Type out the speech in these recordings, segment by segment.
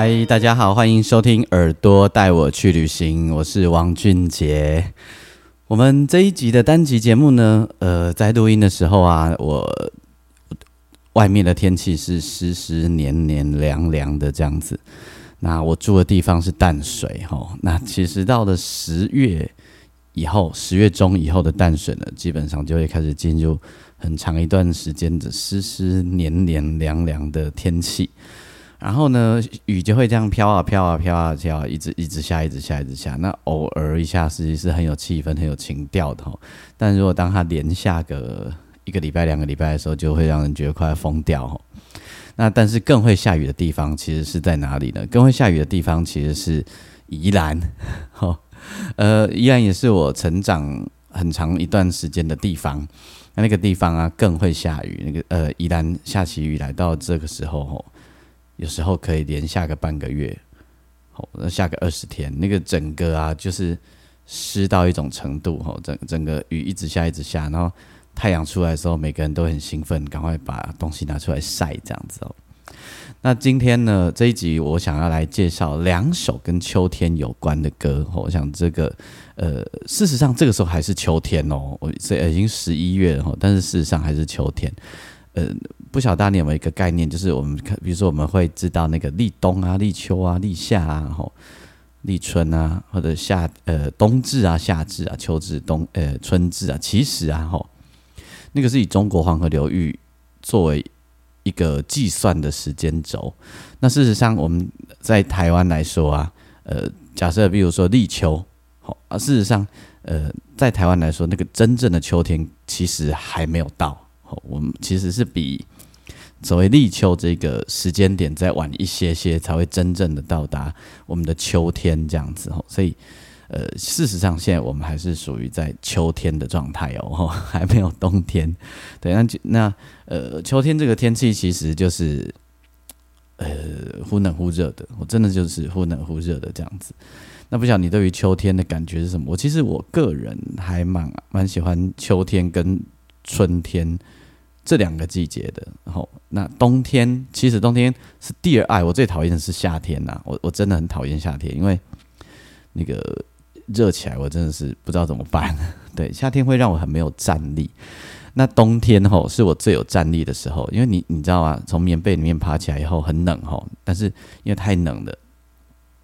嗨，大家好，欢迎收听《耳朵带我去旅行》，我是王俊杰。我们这一集的单集节目呢，呃，在录音的时候啊，我外面的天气是湿湿黏黏凉凉的这样子。那我住的地方是淡水哈，那其实到了十月以后，十月中以后的淡水呢，基本上就会开始进入很长一段时间的湿湿黏黏凉凉的天气。然后呢，雨就会这样飘啊飘啊飘啊飘，一直一直下，一直下，一直下。那偶尔一下，实际是很有气氛、很有情调的。但如果当它连下个一个礼拜、两个礼拜的时候，就会让人觉得快要疯掉。那但是更会下雨的地方，其实是在哪里呢？更会下雨的地方其实是宜兰。哈，呃，宜兰也是我成长很长一段时间的地方。那那个地方啊，更会下雨。那个呃，宜兰下起雨来到这个时候，吼。有时候可以连下个半个月，好，那下个二十天，那个整个啊，就是湿到一种程度，吼，整整个雨一直下，一直下，然后太阳出来的时候，每个人都很兴奋，赶快把东西拿出来晒，这样子哦。那今天呢，这一集我想要来介绍两首跟秋天有关的歌，我想这个，呃，事实上这个时候还是秋天哦，我这已经十一月了，但是事实上还是秋天。呃，不晓得大家有没有一个概念，就是我们看，比如说我们会知道那个立冬啊、立秋啊、立夏啊、吼立春啊，或者夏呃冬至啊、夏至啊、秋至、冬呃春至啊，其实啊，吼那个是以中国黄河流域作为一个计算的时间轴。那事实上，我们在台湾来说啊，呃，假设比如说立秋，好啊，事实上，呃，在台湾来说，那个真正的秋天其实还没有到。我们其实是比所谓立秋这个时间点再晚一些些，才会真正的到达我们的秋天这样子哦。所以，呃，事实上现在我们还是属于在秋天的状态哦，还没有冬天。对，那那呃，秋天这个天气其实就是呃忽冷忽热的，我真的就是忽冷忽热的这样子。那不晓得你对于秋天的感觉是什么？我其实我个人还蛮蛮喜欢秋天跟春天。这两个季节的，然后那冬天其实冬天是第二爱，我最讨厌的是夏天呐，我我真的很讨厌夏天，因为那个热起来我真的是不知道怎么办。对，夏天会让我很没有战力。那冬天吼是我最有战力的时候，因为你你知道吗？从棉被里面爬起来以后很冷吼，但是因为太冷了，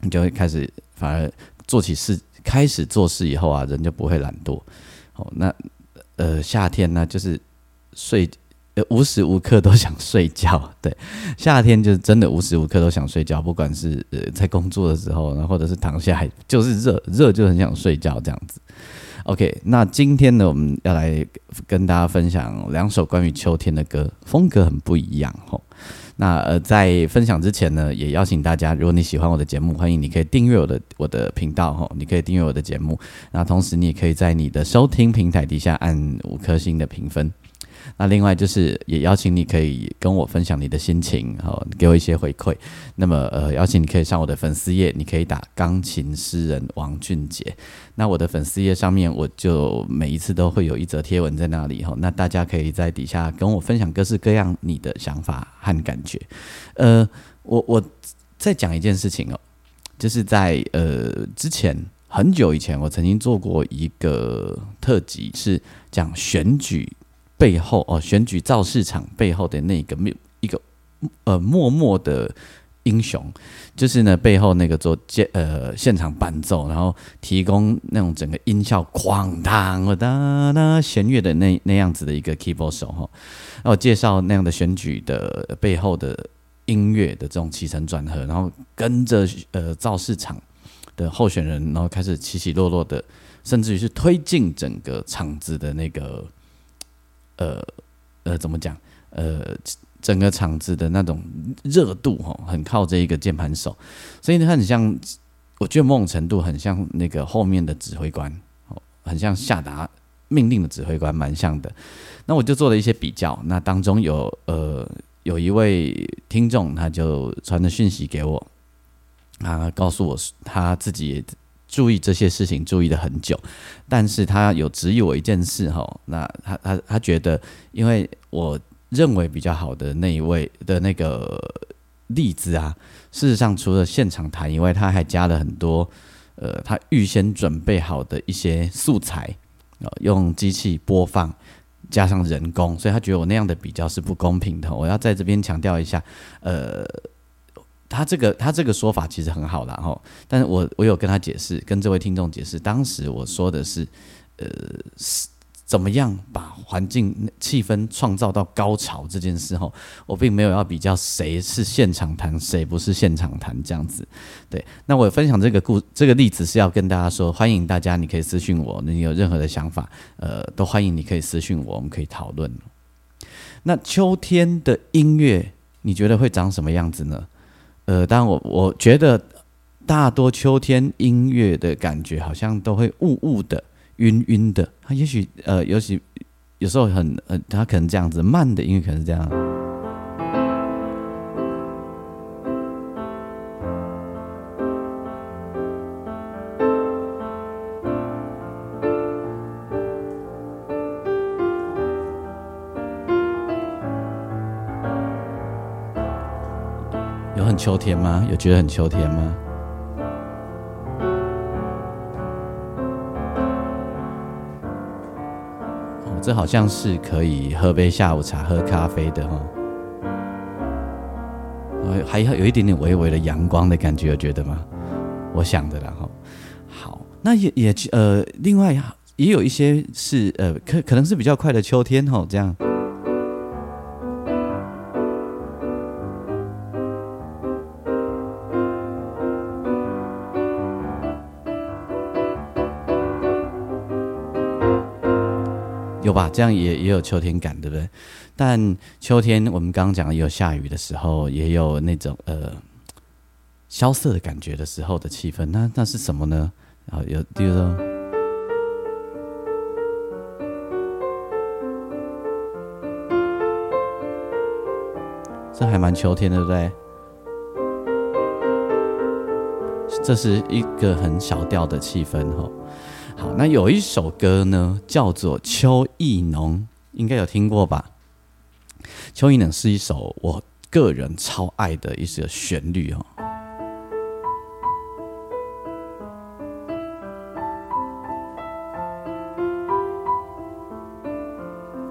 你就会开始反而做起事，开始做事以后啊，人就不会懒惰。哦，那呃夏天呢就是睡。无时无刻都想睡觉，对，夏天就是真的无时无刻都想睡觉，不管是呃在工作的时候，然后或者是躺下来，就是热热就很想睡觉这样子。OK，那今天呢，我们要来跟大家分享两首关于秋天的歌，风格很不一样吼。那呃，在分享之前呢，也邀请大家，如果你喜欢我的节目，欢迎你可以订阅我的我的频道吼，你可以订阅我的节目，那同时你也可以在你的收听平台底下按五颗星的评分。那另外就是也邀请你可以跟我分享你的心情，好，给我一些回馈。那么呃，邀请你可以上我的粉丝页，你可以打钢琴诗人王俊杰。那我的粉丝页上面，我就每一次都会有一则贴文在那里哈。那大家可以在底下跟我分享各式各样你的想法和感觉。呃，我我再讲一件事情哦，就是在呃之前很久以前，我曾经做过一个特辑，是讲选举。背后哦，选举造市场背后的那个没一个呃默默的英雄，就是呢背后那个做现呃现场伴奏，然后提供那种整个音效哐当哒哒弦乐的那那样子的一个 keyboard 手哈，然后介绍那样的选举的背后的音乐的这种起承转合，然后跟着呃造市场的候选人，然后开始起起落落的，甚至于是推进整个场子的那个。呃呃，怎么讲？呃，整个场子的那种热度哈，很靠这一个键盘手，所以他很像，我觉得某种程度很像那个后面的指挥官，很像下达命令的指挥官，蛮像的。那我就做了一些比较，那当中有呃有一位听众，他就传的讯息给我，他告诉我他自己注意这些事情注意的很久，但是他有指引我一件事哈，那他他他觉得，因为我。认为比较好的那一位的那个例子啊，事实上除了现场弹以外，他还加了很多呃，他预先准备好的一些素材啊，用机器播放加上人工，所以他觉得我那样的比较是不公平的。我要在这边强调一下，呃，他这个他这个说法其实很好啦，哈，但是我我有跟他解释，跟这位听众解释，当时我说的是，呃是。怎么样把环境气氛创造到高潮这件事吼，我并没有要比较谁是现场弹，谁不是现场弹这样子。对，那我分享这个故这个例子是要跟大家说，欢迎大家，你可以私信我，你有任何的想法，呃，都欢迎你可以私信我，我们可以讨论。那秋天的音乐，你觉得会长什么样子呢？呃，但我我觉得大多秋天音乐的感觉好像都会雾雾的。晕晕的，他也许呃，尤其有时候很呃，他可能这样子慢的音乐可能是这样，秋天吗？有觉得很秋天吗？这好像是可以喝杯下午茶、喝咖啡的哈，还有一点点微微的阳光的感觉，有觉得吗？我想的啦哈。好，那也也呃，另外也有一些是呃，可可能是比较快的秋天哈，这样。吧，这样也也有秋天感，对不对？但秋天我们刚刚讲有下雨的时候，也有那种呃萧瑟的感觉的时候的气氛，那那是什么呢？然后有比如说，这还蛮秋天的，对不对？这是一个很小调的气氛，哈。好，那有一首歌呢，叫做《秋意浓》，应该有听过吧？《秋意浓》是一首我个人超爱的一首旋律哦。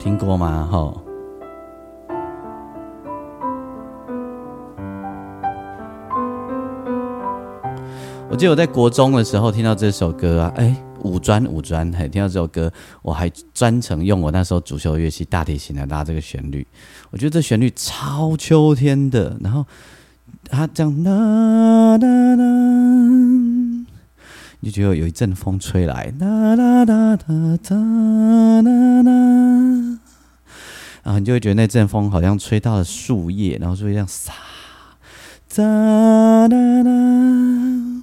听过吗？哈。我记得我在国中的时候听到这首歌啊，哎。五专五专，嘿，听到这首歌，我还专程用我那时候主修乐器大提琴来拉这个旋律。我觉得这旋律超秋天的，然后它这样啦啦啦，你就觉得有一阵风吹来，啦啦啦啦啦啦啦，然后你就会觉得那阵风好像吹到了树叶，然后就会这样撒，啦啦啦，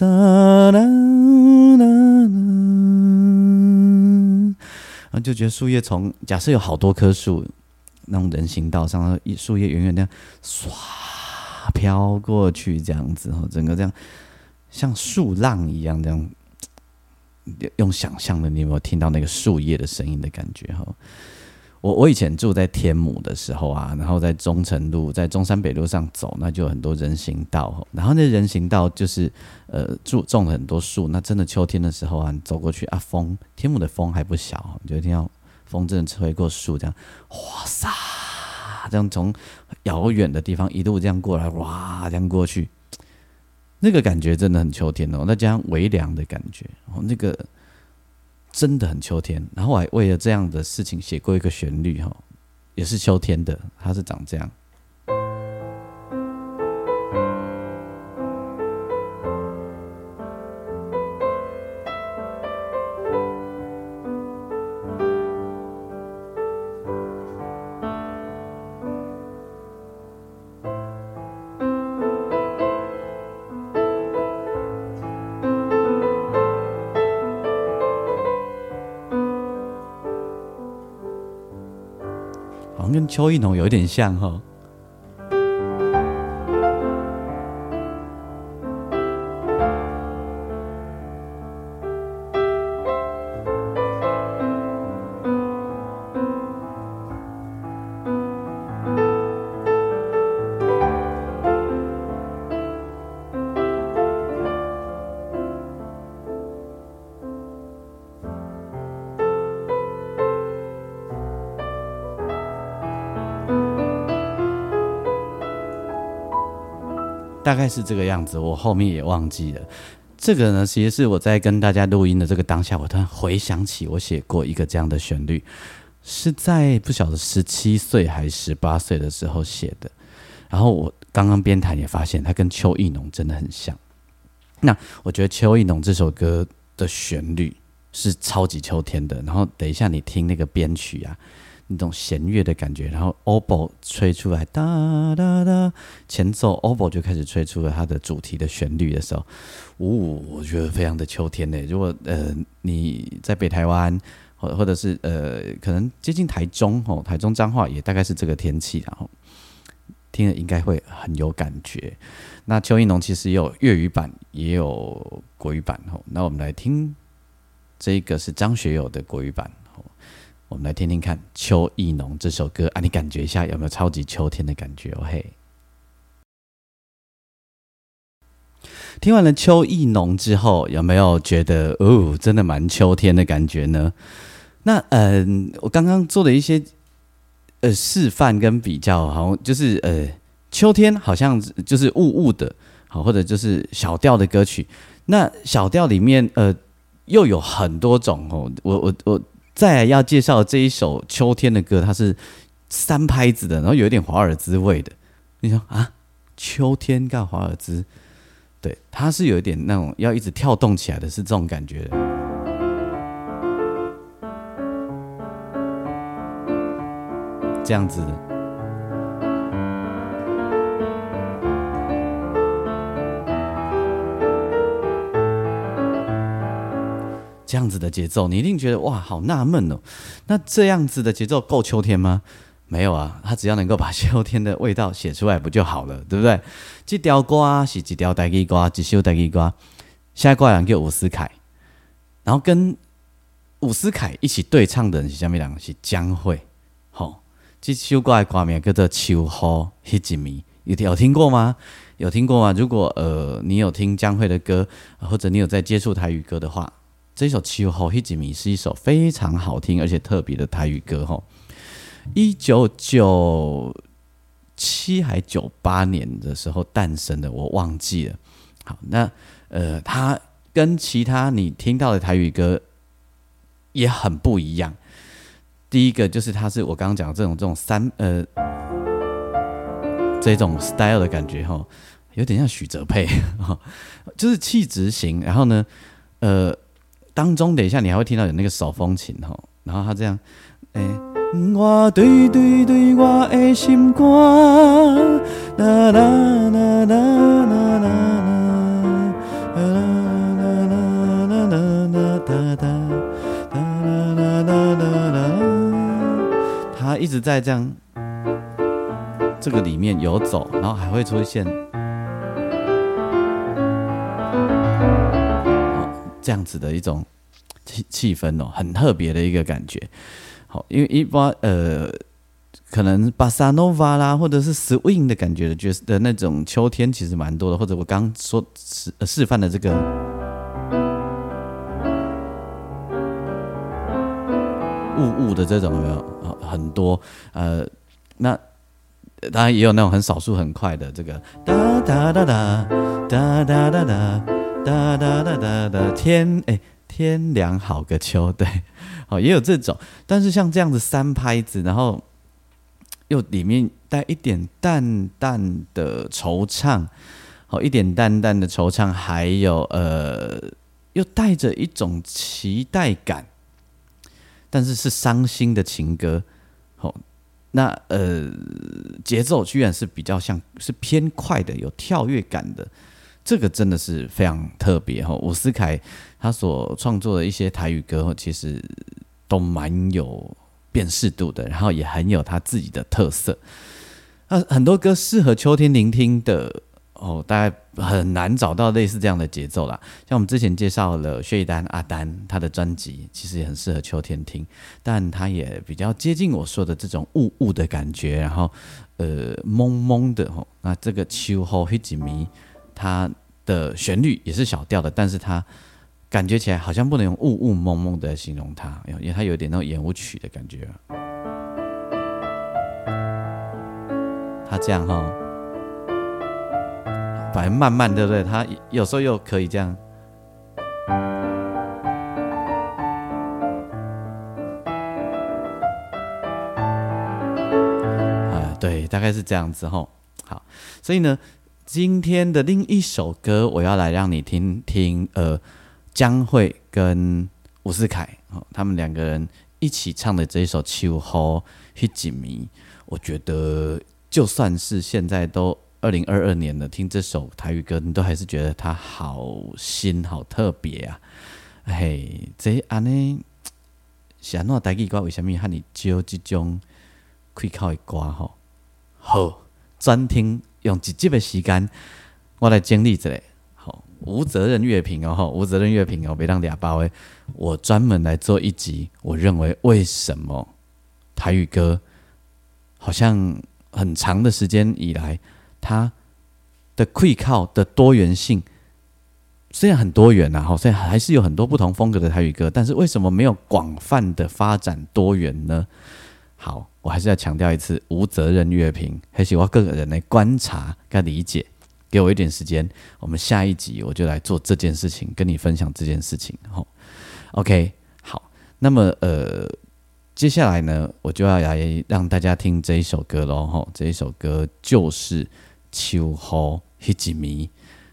啦啦然后就觉得树叶从假设有好多棵树，那种人行道上，一树叶远远的唰飘过去，这样子，哈，整个这样像树浪一样，这样用想象的，你有没有听到那个树叶的声音的感觉？哈。我我以前住在天母的时候啊，然后在中城路、在中山北路上走，那就有很多人行道。然后那人行道就是呃，种种了很多树。那真的秋天的时候啊，你走过去啊，风天母的风还不小，你就听到风真的吹过树，这样哇塞，这样从遥远的地方一路这样过来，哇，这样过去，那个感觉真的很秋天哦。那加上微凉的感觉，哦，那个。真的很秋天，然后我还为了这样的事情写过一个旋律哈，也是秋天的，它是长这样。邱一农有点像哈。大概是这个样子，我后面也忘记了。这个呢，其实是我在跟大家录音的这个当下，我突然回想起我写过一个这样的旋律，是在不晓得十七岁还是十八岁的时候写的。然后我刚刚边弹也发现，它跟邱意浓真的很像。那我觉得邱意浓这首歌的旋律是超级秋天的。然后等一下你听那个编曲啊。那种弦乐的感觉，然后 obo 吹出来，哒哒哒，前奏 obo 就开始吹出了它的主题的旋律的时候，呜，我觉得非常的秋天呢。如果呃你在北台湾，或或者是呃可能接近台中哦，台中彰化也大概是这个天气，然后听了应该会很有感觉。那邱意浓其实有粤语版，也有国语版哦。那我们来听这个是张学友的国语版。我们来听听看《秋意浓》这首歌啊，你感觉一下有没有超级秋天的感觉哦？嘿，听完了《秋意浓》之后，有没有觉得哦，真的蛮秋天的感觉呢？那嗯，我刚刚做的一些呃示范跟比较，好像就是呃秋天好像就是雾雾的，好或者就是小调的歌曲。那小调里面呃又有很多种哦，我我我。再要介绍这一首秋天的歌，它是三拍子的，然后有一点华尔兹味的。你说啊，秋天干华尔兹？对，它是有一点那种要一直跳动起来的，是这种感觉的。这样子。这样子的节奏，你一定觉得哇，好纳闷哦。那这样子的节奏够秋天吗？没有啊，他只要能够把秋天的味道写出来不就好了，对不对？这条歌是几条台语歌，一首台语歌。下一个人叫伍思凯，然后跟伍思凯一起对唱的人是下面两个是江蕙。好，这首歌的歌名叫做《秋雨迄一暝》，有有听过吗？有听过吗？如果呃你有听江蕙的歌，或者你有在接触台语歌的话。这首《秋后黑吉米》是一首非常好听而且特别的台语歌，吼！一九九七还九八年的时候诞生的，我忘记了。好，那呃，它跟其他你听到的台语歌也很不一样。第一个就是它是我刚刚讲的这种这种三呃这种 style 的感觉，哈，有点像许哲佩，就是气质型。然后呢，呃。当中，等一下你还会听到有那个手风琴吼，然后他这样，哎，我对对对我的心肝，啦啦啦啦啦啦啦，啦啦啦啦啦啦哒哒，啦啦啦啦啦，他一直在这样这个里面游走，然后还会出现。这样子的一种气气氛哦，很特别的一个感觉。好，因为一般呃，可能巴萨诺瓦啦，或者是 swing 的感觉的角的那种秋天，其实蛮多的。或者我刚说示示范的这个雾雾的这种有没有？很多呃，那当然也有那种很少数很快的这个哒哒哒哒哒哒哒哒。哒哒哒哒哒，天哎，天凉好个秋，对，哦也有这种，但是像这样子三拍子，然后又里面带一点淡淡的惆怅，好一点淡淡的惆怅，还有呃，又带着一种期待感，但是是伤心的情歌，好，那呃节奏居然是比较像是偏快的，有跳跃感的。这个真的是非常特别哈，伍思凯他所创作的一些台语歌，其实都蛮有辨识度的，然后也很有他自己的特色。那很多歌适合秋天聆听的哦，大概很难找到类似这样的节奏啦。像我们之前介绍了薛逸丹阿丹他的专辑，其实也很适合秋天听，但他也比较接近我说的这种雾雾的感觉，然后呃蒙蒙的吼。那这个秋后黑几迷，它的旋律也是小调的，但是它感觉起来好像不能用雾雾蒙蒙的形容它，因为它有点那种演舞曲的感觉。他这样哈，反正慢慢对不对？他有时候又可以这样，对，大概是这样子哈。好，所以呢，今天的另一首歌，我要来让你听听，呃，江蕙跟伍思凯哦，他们两个人一起唱的这一首《秋后一几迷》，我觉得。就算是现在都二零二二年了，听这首台语歌，你都还是觉得它好新、好特别啊！嘿，这安尼，安怎台语歌为什么和你招这种开口的歌吼？好，专听用一集的时间，我来整理一下。好，无责任乐评哦，无责任乐评哦，别当俩包诶。我专门来做一集，我认为为什么台语歌好像。很长的时间以来，它的溃靠的多元性虽然很多元呐，好，虽然还是有很多不同风格的台语歌，但是为什么没有广泛的发展多元呢？好，我还是要强调一次，无责任乐评，还是我个人来观察跟理解，给我一点时间，我们下一集我就来做这件事情，跟你分享这件事情，吼，OK，好，那么呃。接下来呢，我就要来让大家听这一首歌喽，吼，这一首歌就是《秋后一几迷》，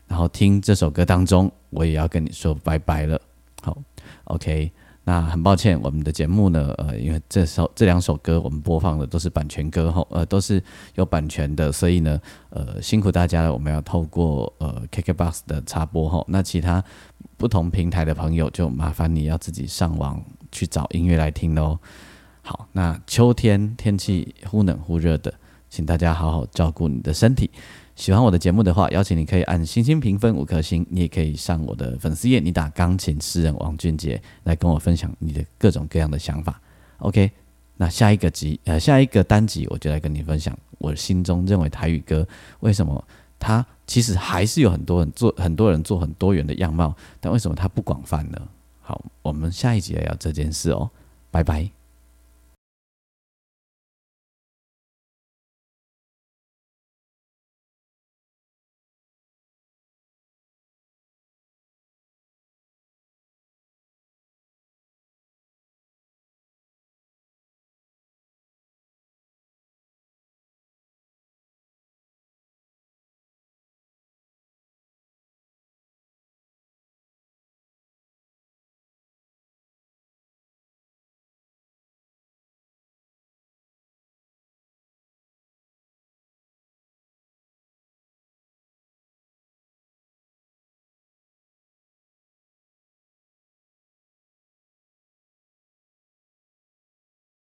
然后听这首歌当中，我也要跟你说拜拜了。好，OK，那很抱歉，我们的节目呢，呃，因为这首这两首歌我们播放的都是版权歌，吼，呃，都是有版权的，所以呢，呃，辛苦大家了，我们要透过呃 KKBOX 的插播，吼，那其他不同平台的朋友就麻烦你要自己上网去找音乐来听喽。好，那秋天天气忽冷忽热的，请大家好好照顾你的身体。喜欢我的节目的话，邀请你可以按星星评分五颗星，你也可以上我的粉丝页，你打钢琴诗人王俊杰来跟我分享你的各种各样的想法。OK，那下一个集呃下一个单集我就来跟你分享我心中认为台语歌为什么它其实还是有很多人做很多人做很多元的样貌，但为什么它不广泛呢？好，我们下一集来聊这件事哦，拜拜。